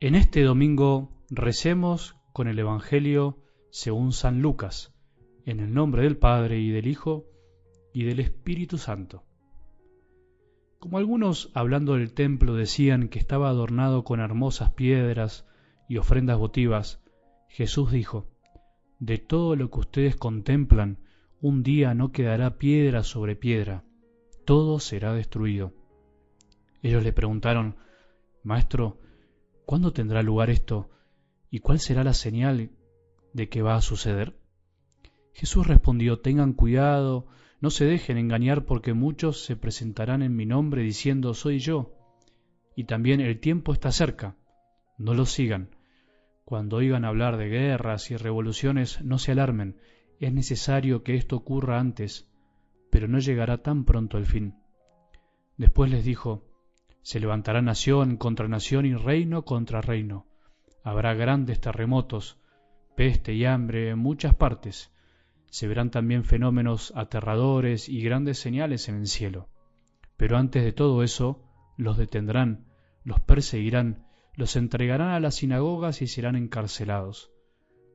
En este domingo recemos con el Evangelio según San Lucas, en el nombre del Padre y del Hijo y del Espíritu Santo. Como algunos hablando del templo decían que estaba adornado con hermosas piedras y ofrendas votivas, Jesús dijo, De todo lo que ustedes contemplan, un día no quedará piedra sobre piedra, todo será destruido. Ellos le preguntaron, Maestro, ¿Cuándo tendrá lugar esto? ¿Y cuál será la señal de que va a suceder? Jesús respondió, tengan cuidado, no se dejen engañar porque muchos se presentarán en mi nombre diciendo, soy yo. Y también el tiempo está cerca, no lo sigan. Cuando oigan hablar de guerras y revoluciones, no se alarmen, es necesario que esto ocurra antes, pero no llegará tan pronto el fin. Después les dijo, se levantará nación contra nación y reino contra reino. Habrá grandes terremotos, peste y hambre en muchas partes. Se verán también fenómenos aterradores y grandes señales en el cielo. Pero antes de todo eso, los detendrán, los perseguirán, los entregarán a las sinagogas y serán encarcelados.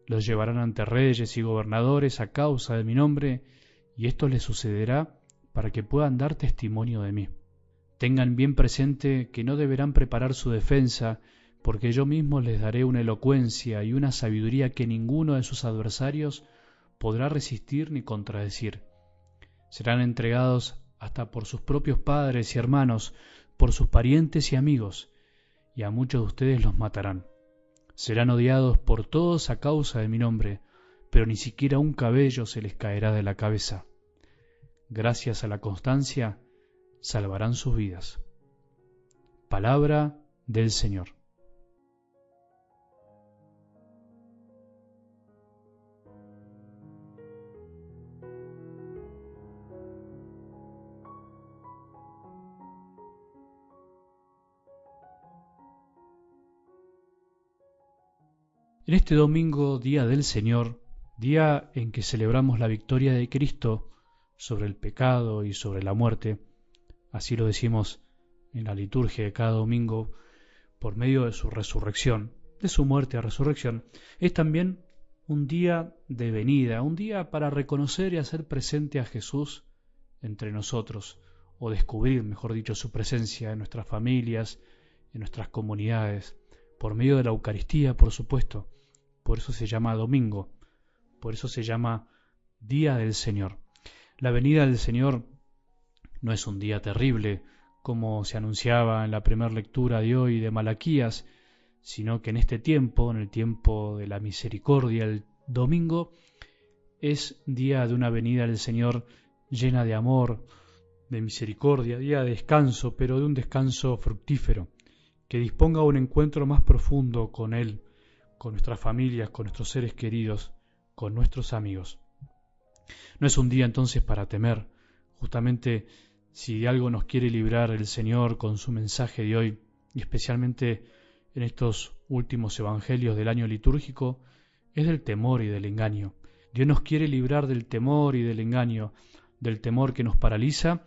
Los llevarán ante reyes y gobernadores a causa de mi nombre, y esto les sucederá para que puedan dar testimonio de mí. Tengan bien presente que no deberán preparar su defensa, porque yo mismo les daré una elocuencia y una sabiduría que ninguno de sus adversarios podrá resistir ni contradecir. Serán entregados hasta por sus propios padres y hermanos, por sus parientes y amigos, y a muchos de ustedes los matarán. Serán odiados por todos a causa de mi nombre, pero ni siquiera un cabello se les caerá de la cabeza. Gracias a la constancia, salvarán sus vidas. Palabra del Señor. En este domingo, día del Señor, día en que celebramos la victoria de Cristo sobre el pecado y sobre la muerte, así lo decimos en la liturgia de cada domingo, por medio de su resurrección, de su muerte a resurrección, es también un día de venida, un día para reconocer y hacer presente a Jesús entre nosotros, o descubrir, mejor dicho, su presencia en nuestras familias, en nuestras comunidades, por medio de la Eucaristía, por supuesto. Por eso se llama domingo, por eso se llama Día del Señor. La venida del Señor no es un día terrible, como se anunciaba en la primera lectura de hoy de Malaquías, sino que en este tiempo, en el tiempo de la misericordia, el domingo, es día de una venida del Señor llena de amor, de misericordia, día de descanso, pero de un descanso fructífero, que disponga un encuentro más profundo con Él, con nuestras familias, con nuestros seres queridos, con nuestros amigos. No es un día entonces para temer, justamente si de algo nos quiere librar el Señor con su mensaje de hoy, y especialmente en estos últimos evangelios del año litúrgico, es del temor y del engaño. Dios nos quiere librar del temor y del engaño, del temor que nos paraliza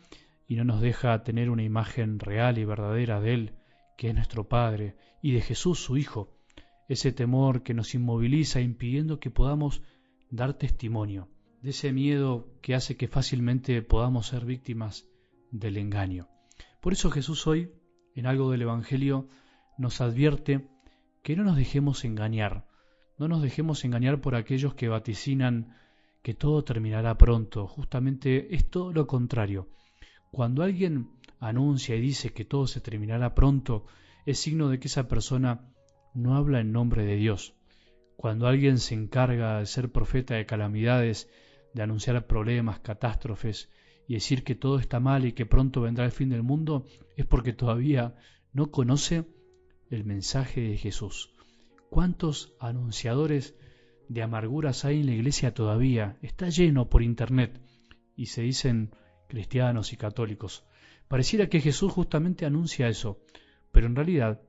y no nos deja tener una imagen real y verdadera de Él, que es nuestro Padre, y de Jesús su Hijo, ese temor que nos inmoviliza impidiendo que podamos dar testimonio, de ese miedo que hace que fácilmente podamos ser víctimas del engaño. Por eso Jesús hoy, en algo del Evangelio, nos advierte que no nos dejemos engañar, no nos dejemos engañar por aquellos que vaticinan que todo terminará pronto. Justamente es todo lo contrario. Cuando alguien anuncia y dice que todo se terminará pronto, es signo de que esa persona no habla en nombre de Dios. Cuando alguien se encarga de ser profeta de calamidades, de anunciar problemas, catástrofes, y decir que todo está mal y que pronto vendrá el fin del mundo es porque todavía no conoce el mensaje de Jesús. ¿Cuántos anunciadores de amarguras hay en la iglesia todavía? Está lleno por internet y se dicen cristianos y católicos. Pareciera que Jesús justamente anuncia eso, pero en realidad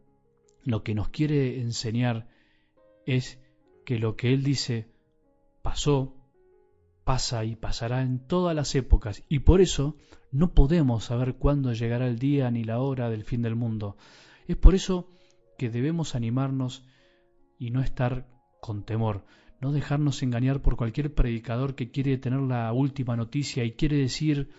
lo que nos quiere enseñar es que lo que Él dice pasó, pasa y pasará en todas las épocas, y por eso no podemos saber cuándo llegará el día ni la hora del fin del mundo. Es por eso que debemos animarnos y no estar con temor, no dejarnos engañar por cualquier predicador que quiere tener la última noticia y quiere decir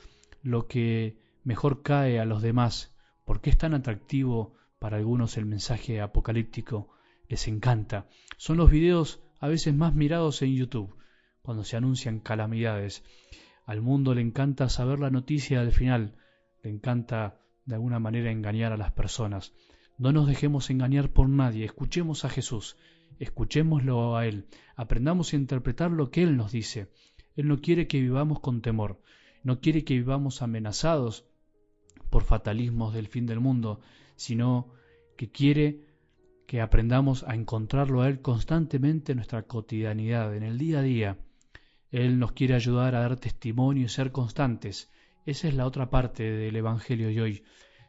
lo que mejor cae a los demás, porque es tan atractivo para algunos el mensaje apocalíptico, les encanta. Son los videos a veces más mirados en YouTube, cuando se anuncian calamidades. Al mundo le encanta saber la noticia del final, le encanta de alguna manera engañar a las personas. No nos dejemos engañar por nadie, escuchemos a Jesús, escuchémoslo a Él, aprendamos a interpretar lo que Él nos dice. Él no quiere que vivamos con temor, no quiere que vivamos amenazados por fatalismos del fin del mundo, sino que quiere que aprendamos a encontrarlo a Él constantemente en nuestra cotidianidad, en el día a día. Él nos quiere ayudar a dar testimonio y ser constantes. Esa es la otra parte del Evangelio de hoy.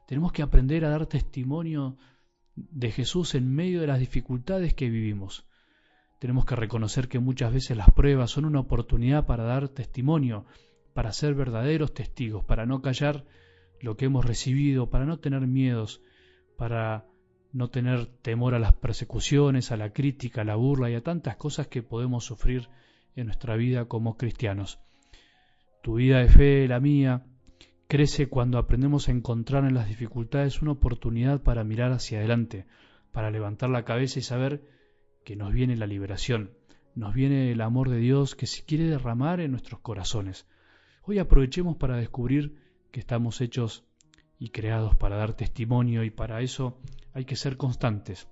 Tenemos que aprender a dar testimonio de Jesús en medio de las dificultades que vivimos. Tenemos que reconocer que muchas veces las pruebas son una oportunidad para dar testimonio, para ser verdaderos testigos, para no callar lo que hemos recibido, para no tener miedos, para no tener temor a las persecuciones, a la crítica, a la burla y a tantas cosas que podemos sufrir en nuestra vida como cristianos. Tu vida de fe, la mía, crece cuando aprendemos a encontrar en las dificultades una oportunidad para mirar hacia adelante, para levantar la cabeza y saber que nos viene la liberación, nos viene el amor de Dios que se quiere derramar en nuestros corazones. Hoy aprovechemos para descubrir que estamos hechos y creados para dar testimonio y para eso hay que ser constantes.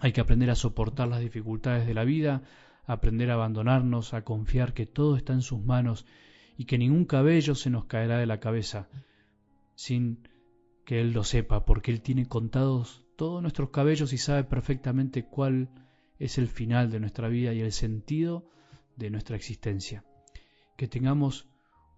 Hay que aprender a soportar las dificultades de la vida, aprender a abandonarnos, a confiar que todo está en sus manos y que ningún cabello se nos caerá de la cabeza sin que Él lo sepa, porque Él tiene contados todos nuestros cabellos y sabe perfectamente cuál es el final de nuestra vida y el sentido de nuestra existencia. Que tengamos